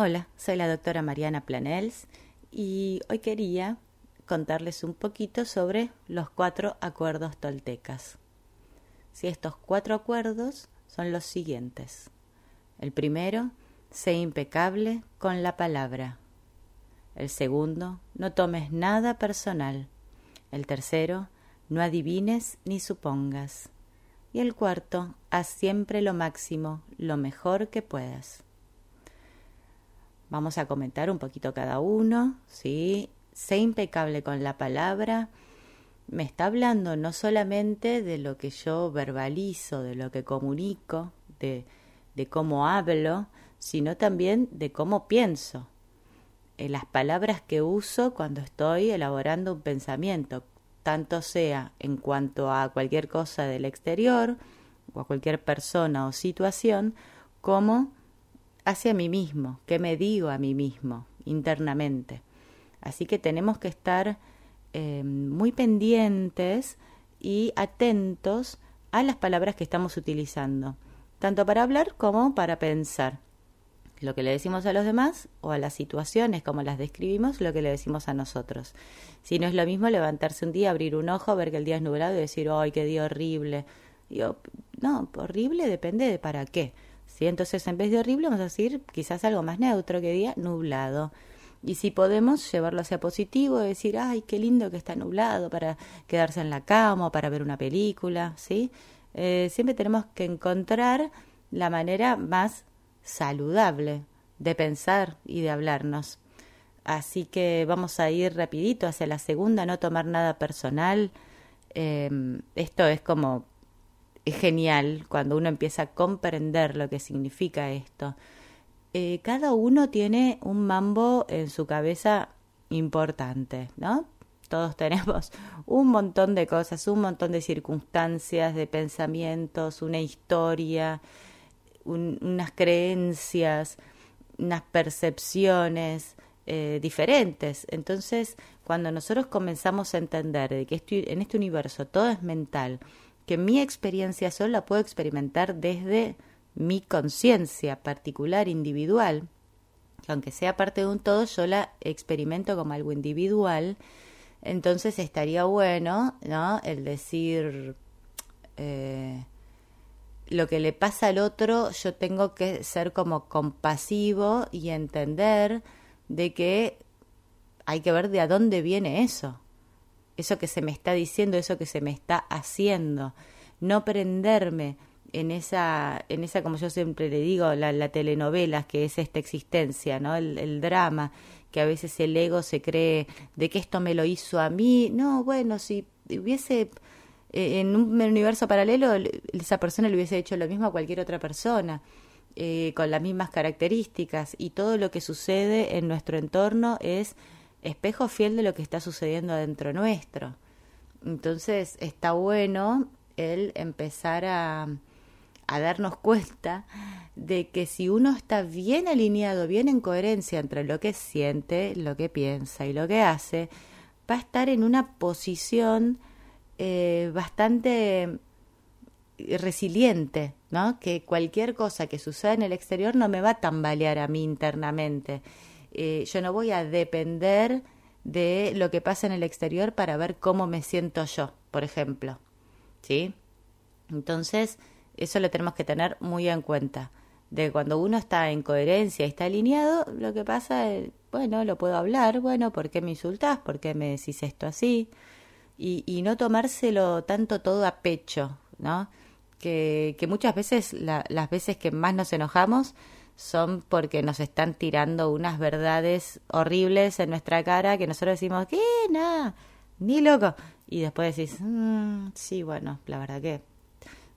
Hola, soy la doctora Mariana Planels y hoy quería contarles un poquito sobre los cuatro acuerdos toltecas. Si estos cuatro acuerdos son los siguientes. El primero, sé impecable con la palabra. El segundo, no tomes nada personal. El tercero, no adivines ni supongas. Y el cuarto, haz siempre lo máximo, lo mejor que puedas. Vamos a comentar un poquito cada uno, ¿sí? Sé impecable con la palabra. Me está hablando no solamente de lo que yo verbalizo, de lo que comunico, de, de cómo hablo, sino también de cómo pienso. En las palabras que uso cuando estoy elaborando un pensamiento, tanto sea en cuanto a cualquier cosa del exterior o a cualquier persona o situación, como hacia mí mismo, qué me digo a mí mismo internamente. Así que tenemos que estar eh, muy pendientes y atentos a las palabras que estamos utilizando, tanto para hablar como para pensar. Lo que le decimos a los demás o a las situaciones como las describimos, lo que le decimos a nosotros. Si no es lo mismo levantarse un día, abrir un ojo, ver que el día es nublado y decir, ¡ay, qué día horrible! Digo, no, horrible depende de para qué. ¿Sí? Entonces, en vez de horrible, vamos a decir quizás algo más neutro que día nublado. Y si podemos llevarlo hacia positivo, decir, ay, qué lindo que está nublado para quedarse en la cama o para ver una película, ¿sí? Eh, siempre tenemos que encontrar la manera más saludable de pensar y de hablarnos. Así que vamos a ir rapidito hacia la segunda, no tomar nada personal. Eh, esto es como genial cuando uno empieza a comprender lo que significa esto. Eh, cada uno tiene un mambo en su cabeza importante, ¿no? Todos tenemos un montón de cosas, un montón de circunstancias, de pensamientos, una historia, unas creencias, unas percepciones eh, diferentes. Entonces, cuando nosotros comenzamos a entender de que en este universo todo es mental, que mi experiencia solo la puedo experimentar desde mi conciencia particular, individual, que aunque sea parte de un todo, yo la experimento como algo individual, entonces estaría bueno, ¿no? El decir eh, lo que le pasa al otro, yo tengo que ser como compasivo y entender de que hay que ver de a dónde viene eso eso que se me está diciendo, eso que se me está haciendo, no prenderme en esa, en esa, como yo siempre le digo, la, la telenovela que es esta existencia, ¿no? El, el, drama, que a veces el ego se cree de que esto me lo hizo a mí. No, bueno, si hubiese eh, en un universo paralelo, esa persona le hubiese hecho lo mismo a cualquier otra persona. Eh, con las mismas características y todo lo que sucede en nuestro entorno es espejo fiel de lo que está sucediendo adentro nuestro. Entonces está bueno el empezar a, darnos cuenta de que si uno está bien alineado, bien en coherencia entre lo que siente, lo que piensa y lo que hace, va a estar en una posición eh, bastante resiliente, ¿no? Que cualquier cosa que suceda en el exterior no me va a tambalear a mí internamente eh, yo no voy a depender de lo que pasa en el exterior para ver cómo me siento yo, por ejemplo. ¿Sí? Entonces, eso lo tenemos que tener muy en cuenta. De cuando uno está en coherencia está alineado, lo que pasa es, bueno, lo puedo hablar, bueno, ¿por qué me insultás? ¿Por qué me decís esto así? Y, y no tomárselo tanto todo a pecho, ¿no? Que, que muchas veces, la, las veces que más nos enojamos, son porque nos están tirando unas verdades horribles en nuestra cara que nosotros decimos, ¿qué? Nada, ni loco. Y después decís, mm, sí, bueno, la verdad que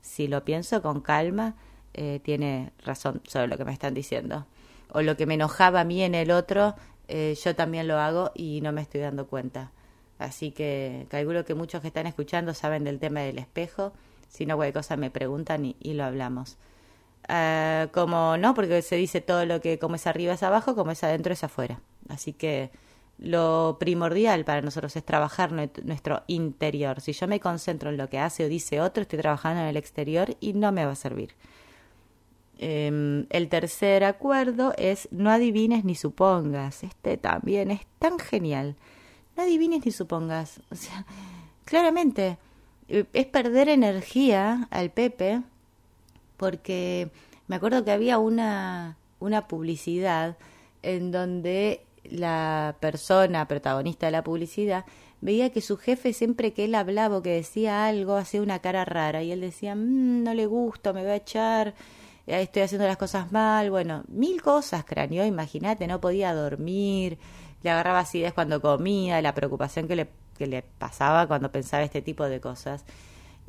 si lo pienso con calma, eh, tiene razón sobre lo que me están diciendo. O lo que me enojaba a mí en el otro, eh, yo también lo hago y no me estoy dando cuenta. Así que calculo que muchos que están escuchando saben del tema del espejo. Si no, cualquier cosa me preguntan y, y lo hablamos. Uh, como no, porque se dice todo lo que como es arriba es abajo, como es adentro es afuera. Así que lo primordial para nosotros es trabajar nuestro interior. Si yo me concentro en lo que hace o dice otro, estoy trabajando en el exterior y no me va a servir. Em, el tercer acuerdo es no adivines ni supongas. Este también es tan genial. No adivines ni supongas. O sea, claramente eh, es perder energía al Pepe porque me acuerdo que había una, una publicidad en donde la persona protagonista de la publicidad veía que su jefe siempre que él hablaba o que decía algo hacía una cara rara y él decía, mm, no le gusta, me va a echar, eh, estoy haciendo las cosas mal, bueno, mil cosas craneó, imagínate, no podía dormir, le agarraba acidez cuando comía, la preocupación que le, que le pasaba cuando pensaba este tipo de cosas.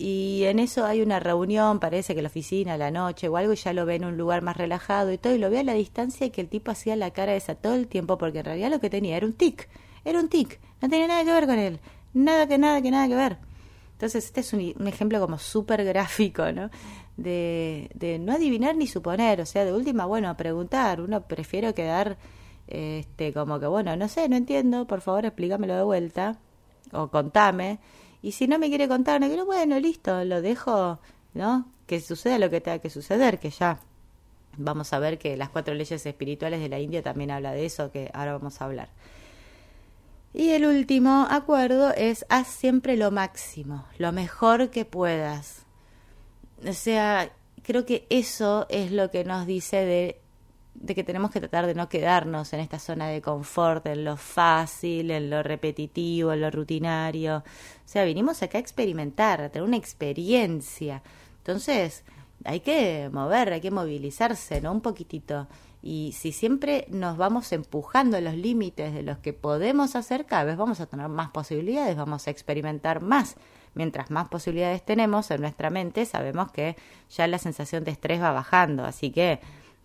Y en eso hay una reunión, parece que la oficina, la noche o algo, y ya lo ve en un lugar más relajado y todo, y lo ve a la distancia y que el tipo hacía la cara esa todo el tiempo, porque en realidad lo que tenía era un tic, era un tic, no tenía nada que ver con él, nada que nada que nada que ver. Entonces este es un, ejemplo como súper gráfico, ¿no? De, de no adivinar ni suponer, o sea, de última, bueno, preguntar, uno prefiere quedar, este, como que, bueno, no sé, no entiendo, por favor explícamelo de vuelta, o contame, y si no me quiere contar, no quiero, bueno, listo, lo dejo, ¿no? Que suceda lo que tenga que suceder, que ya vamos a ver que las cuatro leyes espirituales de la India también habla de eso, que ahora vamos a hablar. Y el último acuerdo es haz siempre lo máximo, lo mejor que puedas. O sea, creo que eso es lo que nos dice de, de, que tenemos que tratar de no quedarnos en esta zona de confort, en lo fácil, en lo repetitivo, en lo rutinario. O sea, vinimos acá a experimentar, a tener una experiencia. Entonces, hay que mover, hay que movilizarse, ¿no? Un poquitito. Y si siempre nos vamos empujando los límites de los que podemos hacer, cada vez vamos a tener más posibilidades, vamos a experimentar más. Mientras más posibilidades tenemos en nuestra mente, sabemos que ya la sensación de estrés va bajando, así que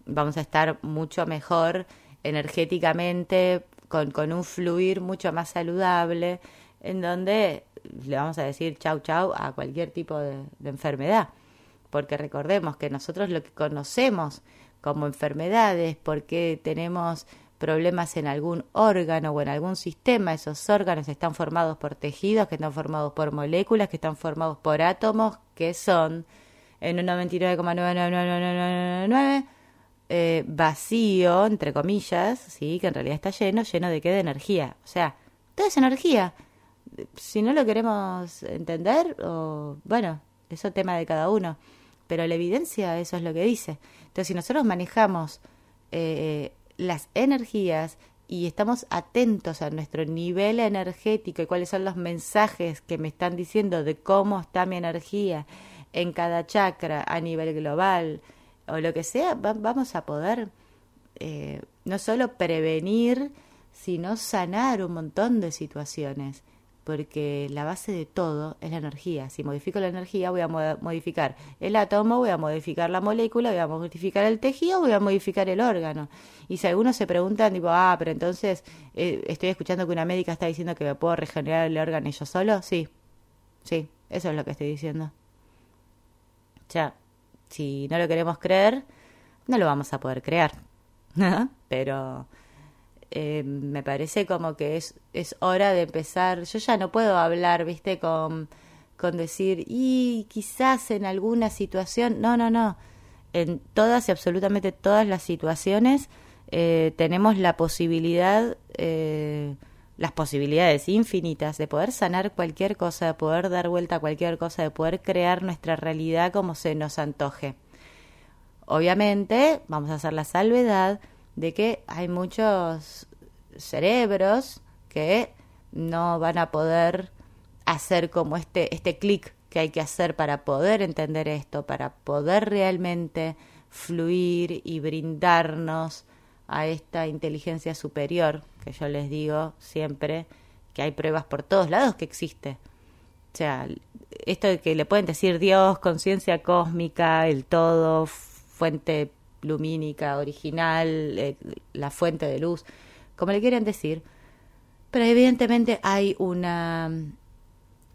vamos a estar mucho mejor energéticamente, con, con un fluir mucho más saludable, en donde le vamos a decir chau chau a cualquier tipo de, de enfermedad. Porque recordemos que nosotros lo que conocemos como enfermedades, porque tenemos problemas en algún órgano o en algún sistema. Esos órganos están formados por tejidos, que están formados por moléculas, que están formados por átomos, que son en un 99,99999 eh, vacío, entre comillas, sí, que en realidad está lleno, lleno de qué? De energía. O sea, toda esa energía. Si no lo queremos entender, o bueno, eso es tema de cada uno pero la evidencia eso es lo que dice. Entonces, si nosotros manejamos eh, las energías y estamos atentos a nuestro nivel energético y cuáles son los mensajes que me están diciendo de cómo está mi energía en cada chakra a nivel global o lo que sea, vamos a poder eh, no solo prevenir, sino sanar un montón de situaciones porque la base de todo es la energía. Si modifico la energía, voy a modificar el átomo, voy a modificar la molécula, voy a modificar el tejido, voy a modificar el órgano. Y si algunos se preguntan, tipo, ah, pero entonces eh, estoy escuchando que una médica está diciendo que me puedo regenerar el órgano yo solo, sí, sí, eso es lo que estoy diciendo. Sea, si no lo queremos creer, no lo vamos a poder crear. pero eh, me parece como que es, es hora de empezar. Yo ya no puedo hablar, viste, con, con decir, y quizás en alguna situación, no, no, no. En todas y absolutamente todas las situaciones eh, tenemos la posibilidad, eh, las posibilidades infinitas de poder sanar cualquier cosa, de poder dar vuelta a cualquier cosa, de poder crear nuestra realidad como se nos antoje. Obviamente, vamos a hacer la salvedad de que hay muchos cerebros que no van a poder hacer como este, este clic que hay que hacer para poder entender esto, para poder realmente fluir y brindarnos a esta inteligencia superior, que yo les digo siempre que hay pruebas por todos lados que existe. O sea, esto de que le pueden decir Dios, conciencia cósmica, el todo, fuente lumínica, original, eh, la fuente de luz, como le quieran decir, pero evidentemente hay una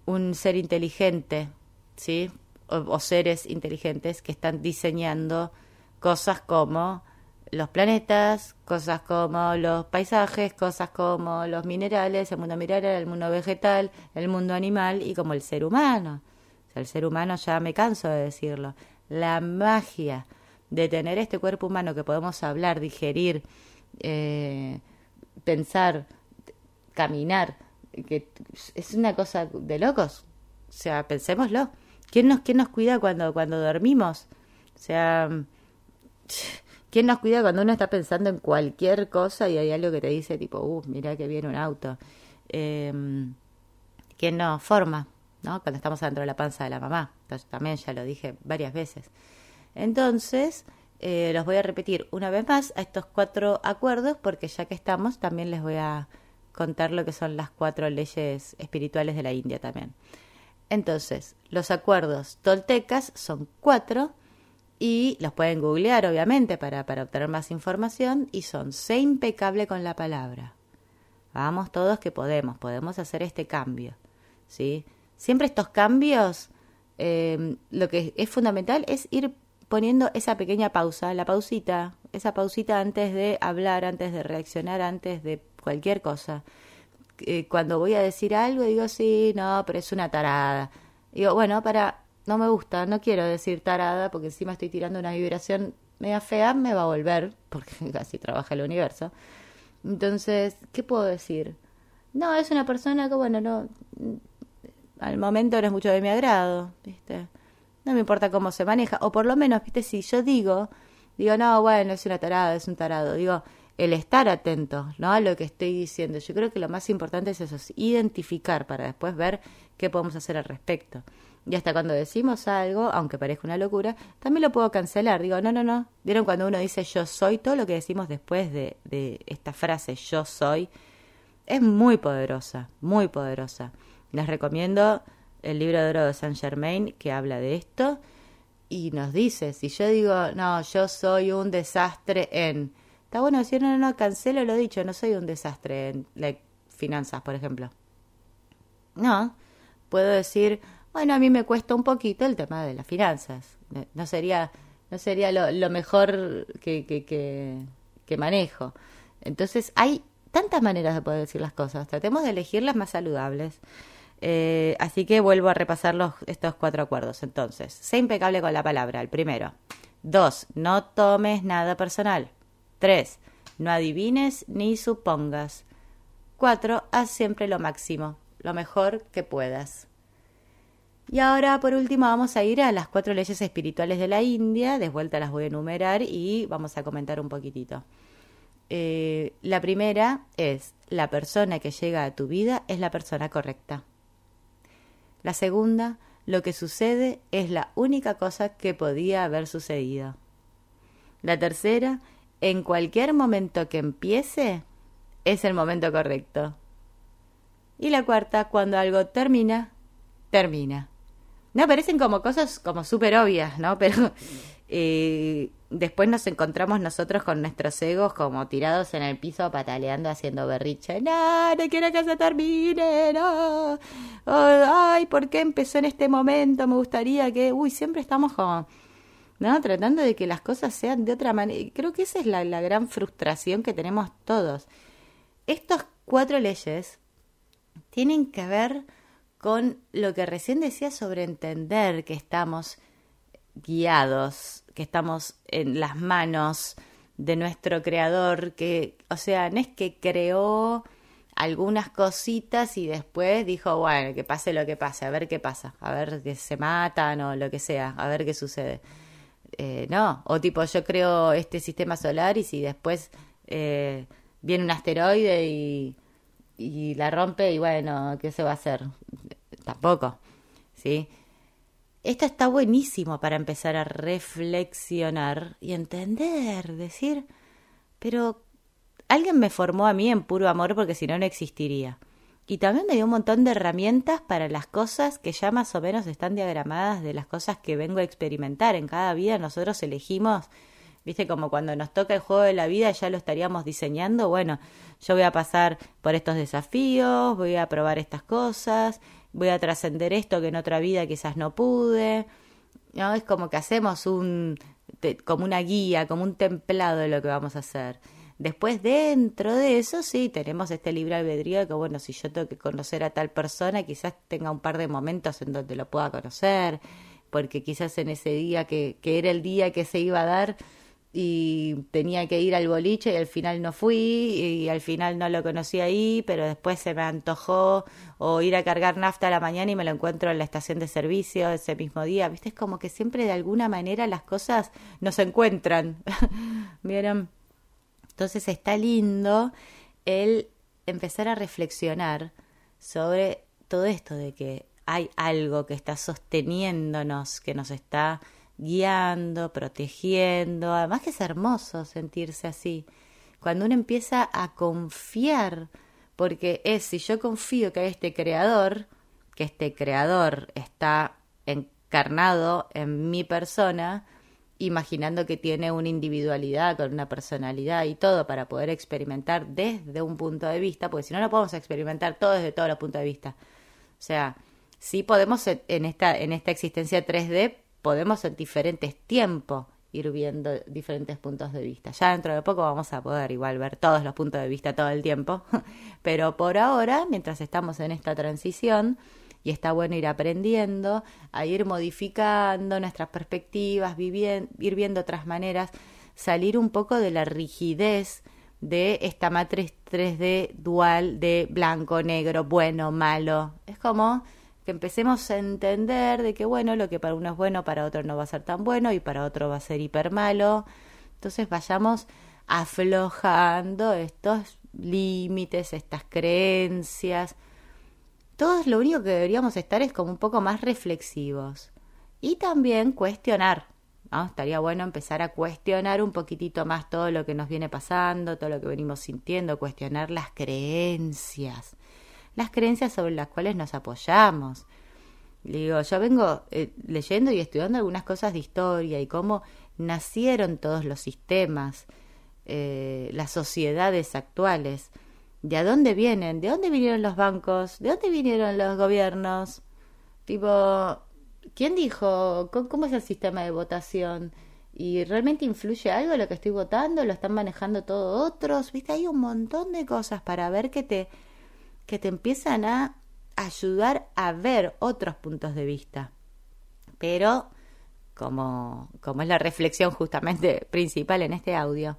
un ser inteligente, ¿sí? O, seres inteligentes que están diseñando cosas como los planetas, cosas como los paisajes, cosas como los minerales, el mundo mineral, el mundo vegetal, el mundo animal y como el ser humano. O sea, el ser humano ya me canso de decirlo. La magia de tener este cuerpo humano que podemos hablar, digerir, eh, pensar, caminar, que es una cosa de locos. O sea, pensémoslo. ¿Quién nos, quién nos cuida cuando, cuando dormimos? O sea, ¿quién nos cuida cuando uno está pensando en cualquier cosa y hay algo que te dice tipo, uh, mira que viene un auto? Eh, ¿Quién nos forma? ¿no? Cuando estamos dentro de la panza de la mamá. También ya lo dije varias veces. Entonces, eh, los voy a repetir una vez más a estos cuatro acuerdos porque ya que estamos, también les voy a contar lo que son las cuatro leyes espirituales de la India también. Entonces, los acuerdos toltecas son cuatro y los pueden googlear obviamente para, para obtener más información y son sé impecable con la palabra. Vamos todos que podemos, podemos hacer este cambio. ¿sí? Siempre estos cambios, eh, lo que es fundamental es ir poniendo esa pequeña pausa, la pausita, esa pausita antes de hablar, antes de reaccionar, antes de cualquier cosa. Eh, cuando voy a decir algo, digo, sí, no, pero es una tarada. Digo, bueno, para, no me gusta, no quiero decir tarada porque encima estoy tirando una vibración media fea, me va a volver, porque así trabaja el universo. Entonces, ¿qué puedo decir? No, es una persona que, bueno, no, al momento no es mucho de mi agrado, ¿viste? No me importa cómo se maneja, o por lo menos, ¿viste? Si yo digo, digo, no, bueno, es una tarada, es un tarado, digo, el estar atento ¿no? a lo que estoy diciendo. Yo creo que lo más importante es eso, es identificar para después ver qué podemos hacer al respecto. Y hasta cuando decimos algo, aunque parezca una locura, también lo puedo cancelar. Digo, no, no, no. ¿Vieron cuando uno dice yo soy? Todo lo que decimos después de, de esta frase yo soy es muy poderosa, muy poderosa. Les recomiendo el libro de oro de Saint Germain que habla de esto y nos dice, si yo digo, no, yo soy un desastre en Está bueno decir, no, no, no, cancelo lo dicho, no soy un desastre en finanzas, por ejemplo. No, puedo decir, bueno, a mí me cuesta un poquito el tema de las finanzas. No sería, no sería lo, mejor que, manejo. Entonces, hay tantas maneras de poder decir las cosas. Tratemos de elegir las más saludables. Eh, así que vuelvo a repasar los, estos cuatro acuerdos. Entonces, sé impecable con la palabra, el primero. Dos, no tomes nada personal. 3. No adivines ni supongas. 4. Haz siempre lo máximo, lo mejor que puedas. Y ahora, por último, vamos a ir a las cuatro leyes espirituales de la India. De vuelta las voy a enumerar y vamos a comentar un poquitito. Eh, la primera es, la persona que llega a tu vida es la persona correcta. La segunda, lo que sucede es la única cosa que podía haber sucedido. La tercera, en cualquier momento que empiece, es el momento correcto. Y la cuarta, cuando algo termina, termina. No, parecen como cosas como súper obvias, ¿no? Pero eh, después nos encontramos nosotros con nuestros egos como tirados en el piso, pataleando, haciendo berriche. No, no quiero que se termine, no. ay, ¿por qué empezó en este momento? Me gustaría que... Uy, siempre estamos como ¿no? Tratando de que las cosas sean de otra manera. Creo que esa es la, la gran frustración que tenemos todos. Estas cuatro leyes tienen que ver con lo que recién decía sobre entender que estamos guiados, que estamos en las manos de nuestro creador, que, o sea, no es que creó algunas cositas y después dijo, bueno, que pase lo que pase, a ver qué pasa, a ver que se matan o lo que sea, a ver qué sucede. Eh, no, o tipo yo creo este sistema solar y si después eh, viene un asteroide y, y la rompe y bueno, ¿qué se va a hacer? Tampoco, ¿sí? Esto está buenísimo para empezar a reflexionar y entender, decir, pero alguien me formó a mí en puro amor porque si no, no existiría. Y también me dio un montón de herramientas para las cosas que ya más o menos están diagramadas de las cosas que vengo a experimentar. En cada vida nosotros elegimos, viste, como cuando nos toca el juego de la vida ya lo estaríamos diseñando. Bueno, yo voy a pasar por estos desafíos, voy a probar estas cosas, voy a trascender esto que en otra vida quizás no pude. ¿no? Es como que hacemos un, como una guía, como un templado de lo que vamos a hacer. Después, dentro de eso, sí, tenemos este libre albedrío que, bueno, si yo tengo que conocer a tal persona, quizás tenga un par de momentos en donde lo pueda conocer, porque quizás en ese día que, que era el día que se iba a dar, y tenía que ir al boliche y al final no fui y al final no lo conocí ahí, pero después se me antojó o ir a cargar nafta a la mañana y me lo encuentro en la estación de servicio ese mismo día. ¿Viste? Es como que siempre de alguna manera las cosas nos encuentran. ¿Vieron? Entonces está lindo el empezar a reflexionar sobre todo esto de que hay algo que está sosteniéndonos, que nos está guiando, protegiendo. Además que es hermoso sentirse así. Cuando uno empieza a confiar, porque es si yo confío que hay este creador, que este creador está encarnado en mi persona, imaginando que tiene una individualidad, con una personalidad y todo para poder experimentar desde un punto de vista, porque si no, no podemos experimentar todo desde todos los puntos de vista. O sea, sí podemos en esta, en esta existencia 3D podemos en diferentes tiempos ir viendo diferentes puntos de vista. Ya dentro de poco vamos a poder igual ver todos los puntos de vista todo el tiempo, pero por ahora, mientras estamos en esta transición, y está bueno ir aprendiendo, a ir modificando nuestras perspectivas, ir viendo otras maneras, salir un poco de la rigidez de esta matriz 3D dual de blanco, negro, bueno, malo. Es como que empecemos a entender de que, bueno, lo que para uno es bueno, para otro no va a ser tan bueno y para otro va a ser hiper malo. Entonces vayamos aflojando estos límites, estas creencias. Todos lo único que deberíamos estar es como un poco más reflexivos y también cuestionar. ¿no? Estaría bueno empezar a cuestionar un poquitito más todo lo que nos viene pasando, todo lo que venimos sintiendo, cuestionar las creencias las creencias sobre las cuales nos apoyamos. Digo, yo vengo eh, leyendo y estudiando algunas cosas de historia y cómo nacieron todos los sistemas, eh, las sociedades actuales. ¿De dónde vienen? ¿De dónde vinieron los bancos? ¿De dónde vinieron los gobiernos? Tipo, ¿quién dijo? ¿Cómo es el sistema de votación? ¿Y realmente influye algo lo que estoy votando? ¿Lo están manejando todos otros? ¿Viste? Hay un montón de cosas para ver que te que te empiezan a ayudar a ver otros puntos de vista. Pero, como, como es la reflexión justamente principal en este audio,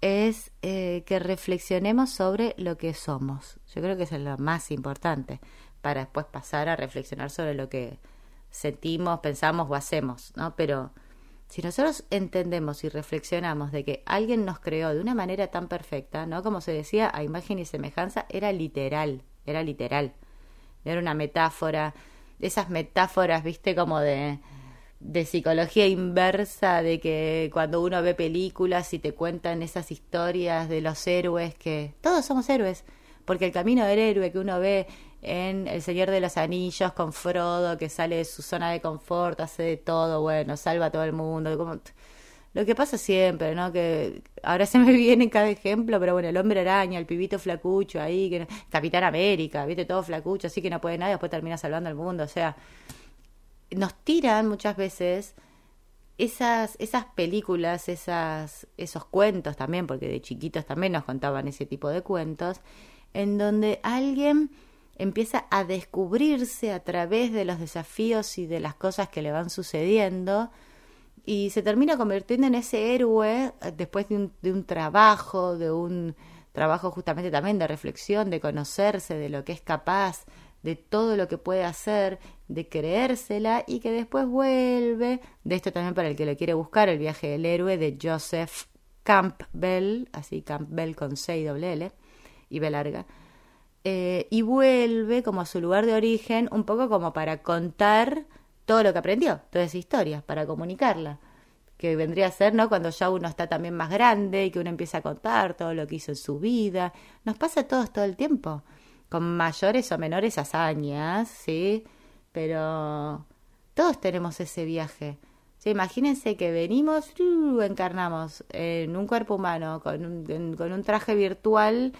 es eh, que reflexionemos sobre lo que somos. Yo creo que eso es lo más importante para después pasar a reflexionar sobre lo que sentimos, pensamos o hacemos, ¿no? Pero si nosotros entendemos y reflexionamos de que alguien nos creó de una manera tan perfecta, ¿no? Como se decía, a imagen y semejanza, era literal, era literal. Era una metáfora, esas metáforas, viste, como de, de psicología inversa, de que cuando uno ve películas y te cuentan esas historias de los héroes, que todos somos héroes, porque el camino del héroe que uno ve en El Señor de los Anillos con Frodo, que sale de su zona de confort, hace de todo, bueno, salva a todo el mundo, lo que pasa siempre, ¿no? Que ahora se me viene cada ejemplo, pero bueno, el hombre araña, el pibito flacucho ahí, que Capitán América, viste, todo flacucho, así que no puede nada, después termina salvando al mundo, o sea, nos tiran muchas veces esas, esas películas, esas, esos cuentos también, porque de chiquitos también nos contaban ese tipo de cuentos, en donde alguien empieza a descubrirse a través de los desafíos y de las cosas que le van sucediendo, y se termina convirtiendo en ese héroe eh, después de un, de un trabajo, de un trabajo justamente también de reflexión, de conocerse, de lo que es capaz, de todo lo que puede hacer, de creérsela y que después vuelve, de esto también para el que lo quiere buscar, el viaje del héroe de Joseph Campbell, así Campbell con C y doble L y B larga, eh, y vuelve como a su lugar de origen, un poco como para contar todo lo que aprendió, toda esa historia, para comunicarla. Que vendría a ser, ¿no? Cuando ya uno está también más grande y que uno empieza a contar todo lo que hizo en su vida. Nos pasa a todos todo el tiempo, con mayores o menores hazañas, ¿sí? Pero todos tenemos ese viaje. ¿Sí? Imagínense que venimos, uh, encarnamos en un cuerpo humano con un, con un traje virtual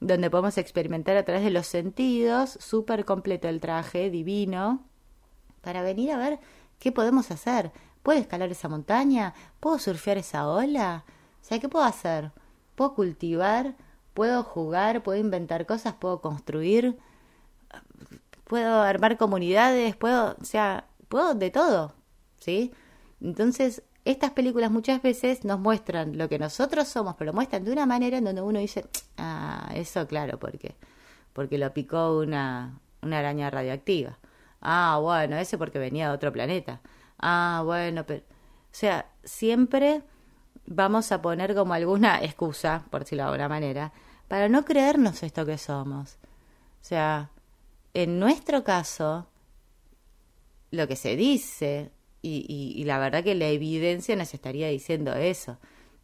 donde podemos experimentar a través de los sentidos, súper completo el traje, divino, para venir a ver qué podemos hacer. ¿Puedo escalar esa montaña? ¿Puedo surfear esa ola? O sea, ¿qué puedo hacer? ¿Puedo cultivar? ¿Puedo jugar? ¿Puedo inventar cosas? ¿Puedo construir? ¿Puedo armar comunidades? ¿Puedo, o sea, puedo de todo? ¿sí? Entonces, estas películas muchas veces nos muestran lo que nosotros somos, pero muestran de una manera en donde uno dice, ah, eso claro, porque porque lo picó una, una araña radioactiva. Ah, bueno, ese porque venía de otro planeta. Ah, bueno, pero... O sea, siempre vamos a poner como alguna excusa, por decirlo de alguna manera, para no creernos esto que somos. O sea, en nuestro caso, lo que se dice, y, la verdad que la evidencia nos estaría diciendo eso,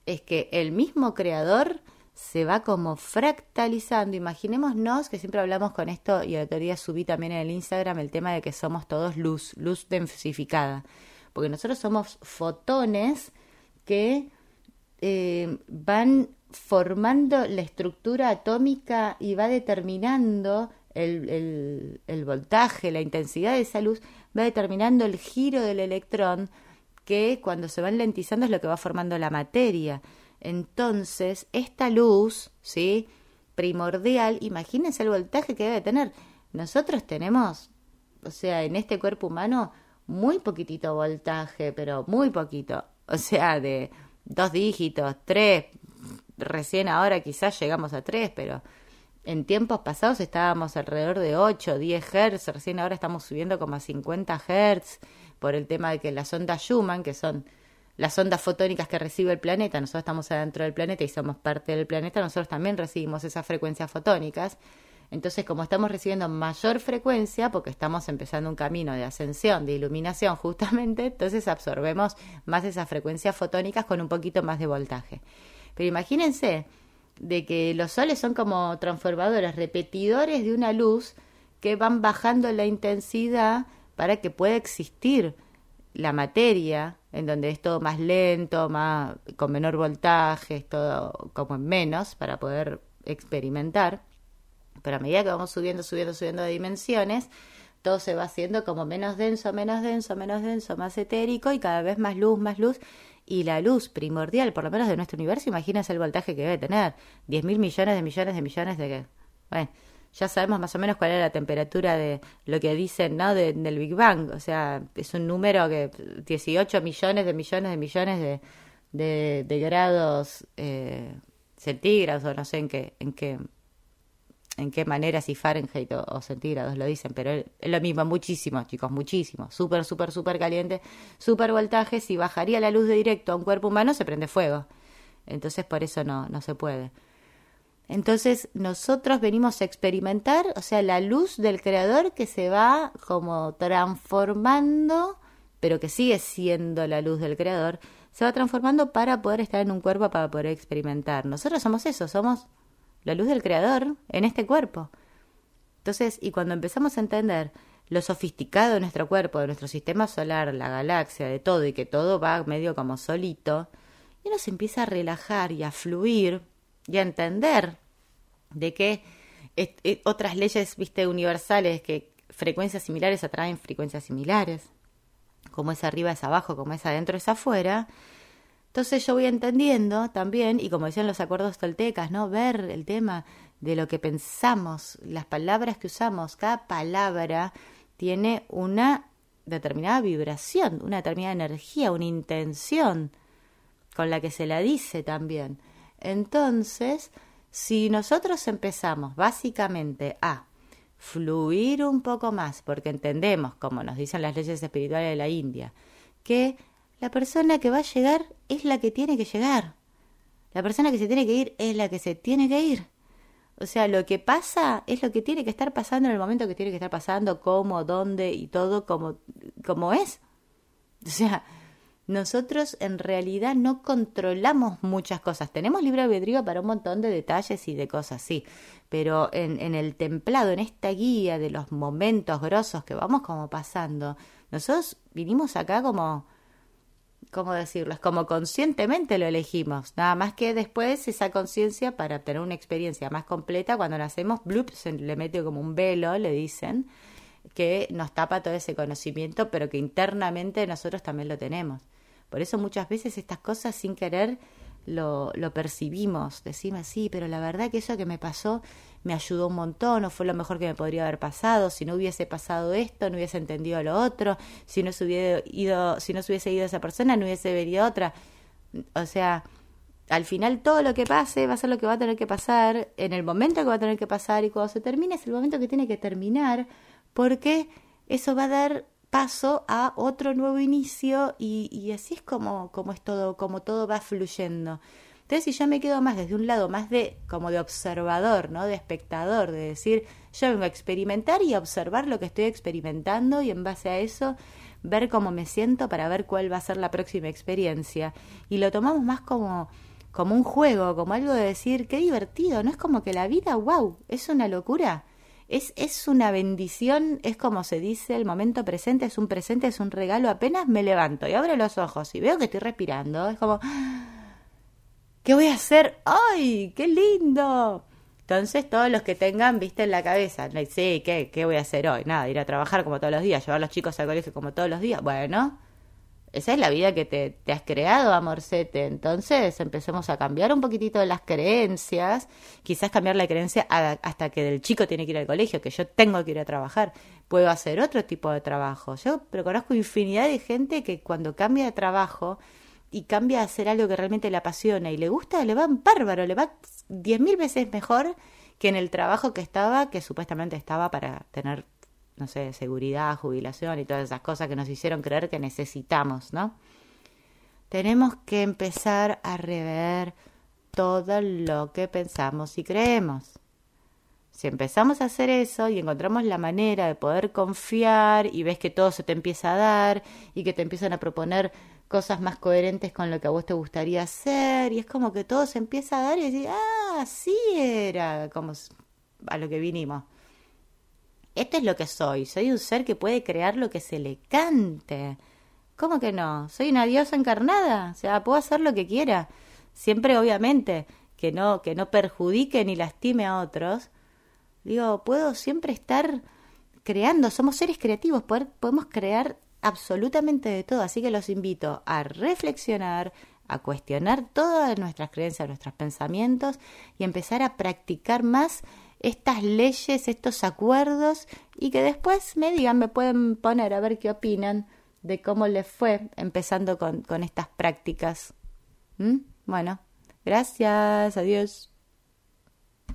es que el mismo creador se va como fractalizando. Imaginémonos que siempre hablamos con esto, y el otro día subí también en el Instagram el tema de que somos todos luz, luz densificada. Porque nosotros somos fotones que eh, van formando la estructura atómica y va determinando el, el, voltaje, la intensidad de esa luz, va determinando el giro del electrón que cuando se va lentizando es lo que va formando la materia. Entonces, esta luz, ¿sí? Primordial, imagínense el voltaje que debe tener. Nosotros tenemos, o sea, en este cuerpo humano, muy poquitito voltaje, pero muy poquito. O sea, de dos dígitos, tres, recién ahora quizás llegamos a tres, pero en tiempos pasados estábamos alrededor de 8, 10 Hz, recién ahora estamos subiendo como a 50 Hz por el tema de que las ondas Schumann, que son las ondas fotónicas que recibe el planeta, nosotros estamos adentro del planeta y somos parte del planeta, nosotros también recibimos esas frecuencias fotónicas. Entonces, como estamos recibiendo mayor frecuencia, porque estamos empezando un camino de ascensión, de iluminación justamente, entonces absorbemos más esas frecuencias fotónicas con un poquito más de voltaje. Pero imagínense de que los soles son como transformadores, repetidores de una luz que van bajando la intensidad para que pueda existir la materia, en donde es todo más lento, más con menor voltaje, todo como en menos para poder experimentar. Pero a medida que vamos subiendo, subiendo, subiendo de dimensiones, todo se va haciendo como menos denso, menos denso, menos denso, más etérico y cada vez más luz, más luz. Y la luz primordial, por lo menos de nuestro universo, imagínense el voltaje que debe tener. Diez mil millones de millones de millones de... Bueno, ya sabemos más o menos cuál es la temperatura de lo que dicen, ¿no? De, del Big Bang. O sea, es un número que 18 millones de millones de millones de, de, de grados eh, centígrados o no sé en qué, en qué, en qué manera, si Fahrenheit o, centígrados lo dicen, pero es, lo mismo, muchísimo, chicos, muchísimo. Súper, súper, súper caliente, súper voltaje. Si bajaría la luz de directo a un cuerpo humano, se prende fuego. Entonces, por eso no, no se puede. Entonces nosotros venimos a experimentar, o sea, la luz del creador que se va como transformando, pero que sigue siendo la luz del creador, se va transformando para poder estar en un cuerpo, para poder experimentar. Nosotros somos eso, somos la luz del creador en este cuerpo. Entonces, y cuando empezamos a entender lo sofisticado de nuestro cuerpo, de nuestro sistema solar, la galaxia, de todo, y que todo va medio como solito, y nos empieza a relajar y a fluir, y a entender de que otras leyes, viste, universales, que frecuencias similares atraen frecuencias similares, como es arriba es abajo, como es adentro es afuera. Entonces yo voy entendiendo también, y como decían los acuerdos toltecas, ¿no? Ver el tema de lo que pensamos, las palabras que usamos, cada palabra tiene una determinada vibración, una determinada energía, una intención con la que se la dice también. Entonces, si nosotros empezamos básicamente a fluir un poco más, porque entendemos, como nos dicen las leyes espirituales de la India, que la persona que va a llegar es la que tiene que llegar. La persona que se tiene que ir es la que se tiene que ir. O sea, lo que pasa es lo que tiene que estar pasando en el momento que tiene que estar pasando, cómo, dónde y todo como, como es. O sea, nosotros en realidad no controlamos muchas cosas. Tenemos libre albedrío para un montón de detalles y de cosas, sí, pero en, en el templado, en esta guía de los momentos grosos que vamos como pasando, nosotros vinimos acá como, ¿cómo decirlo? Como conscientemente lo elegimos, nada más que después esa conciencia para tener una experiencia más completa, cuando nacemos, bloop, se le mete como un velo, le dicen, que nos tapa todo ese conocimiento, pero que internamente nosotros también lo tenemos. Por eso muchas veces estas cosas sin querer lo, lo percibimos. Decimos, sí, pero la verdad que eso que me pasó me ayudó un montón, o fue lo mejor que me podría haber pasado, si no hubiese pasado esto, no hubiese entendido lo otro, si no se hubiese ido, si no se hubiese ido esa persona, no hubiese venido otra. O sea, al final todo lo que pase va a ser lo que va a tener que pasar en el momento que va a tener que pasar y cuando se termine es el momento que tiene que terminar porque eso va a dar paso a otro nuevo inicio y, y así es como, como es todo, como todo va fluyendo. Entonces, si yo me quedo más desde un lado, más de como de observador, ¿no? De espectador, de decir, yo vengo a experimentar y a observar lo que estoy experimentando y en base a eso ver cómo me siento para ver cuál va a ser la próxima experiencia. Y lo tomamos más como como un juego, como algo de decir, qué divertido, no es como que la vida, wow, es una locura. Es, es una bendición, es como se dice, el momento presente es un presente, es un regalo. Apenas me levanto y abro los ojos y veo que estoy respirando, es como, ¿Qué voy a hacer? ¡Ay, qué lindo! Entonces, todos los que tengan, viste, en la cabeza, sí, ¿qué, ¿qué voy a hacer hoy? Nada, ir a trabajar como todos los días, llevar a los chicos al colegio como todos los días. Bueno, esa es la vida que te, te has creado, amorcete. Entonces, empecemos a cambiar un poquitito las creencias, quizás cambiar la creencia hasta que el chico tiene que ir al colegio, que yo tengo que ir a trabajar. Puedo hacer otro tipo de trabajo. Yo pero conozco infinidad de gente que cuando cambia de trabajo, y cambia a hacer algo que realmente le apasiona y le gusta, le va bárbaro, le va diez mil veces mejor que en el trabajo que estaba, que supuestamente estaba para tener, no sé, seguridad, jubilación y todas esas cosas que nos hicieron creer que necesitamos, ¿no? Tenemos que empezar a rever todo lo que pensamos y creemos. Si empezamos a hacer eso y encontramos la manera de poder confiar y ves que todo se te empieza a dar y que te empiezan a proponer cosas más coherentes con lo que a vos te gustaría hacer y es como que todo se empieza a dar y decir, ah, así era, como a lo que vinimos. Esto es lo que soy, soy un ser que puede crear lo que se le cante. ¿Cómo que no? Soy una diosa encarnada, o sea, puedo hacer lo que quiera, siempre obviamente que no que no perjudique ni lastime a otros. Digo, puedo siempre estar creando, somos seres creativos, podemos crear absolutamente de todo, así que los invito a reflexionar, a cuestionar todas nuestras creencias, nuestros pensamientos y empezar a practicar más estas leyes, estos acuerdos y que después me digan, me pueden poner a ver qué opinan de cómo les fue empezando con, con estas prácticas. ¿Mm? Bueno, gracias, adiós.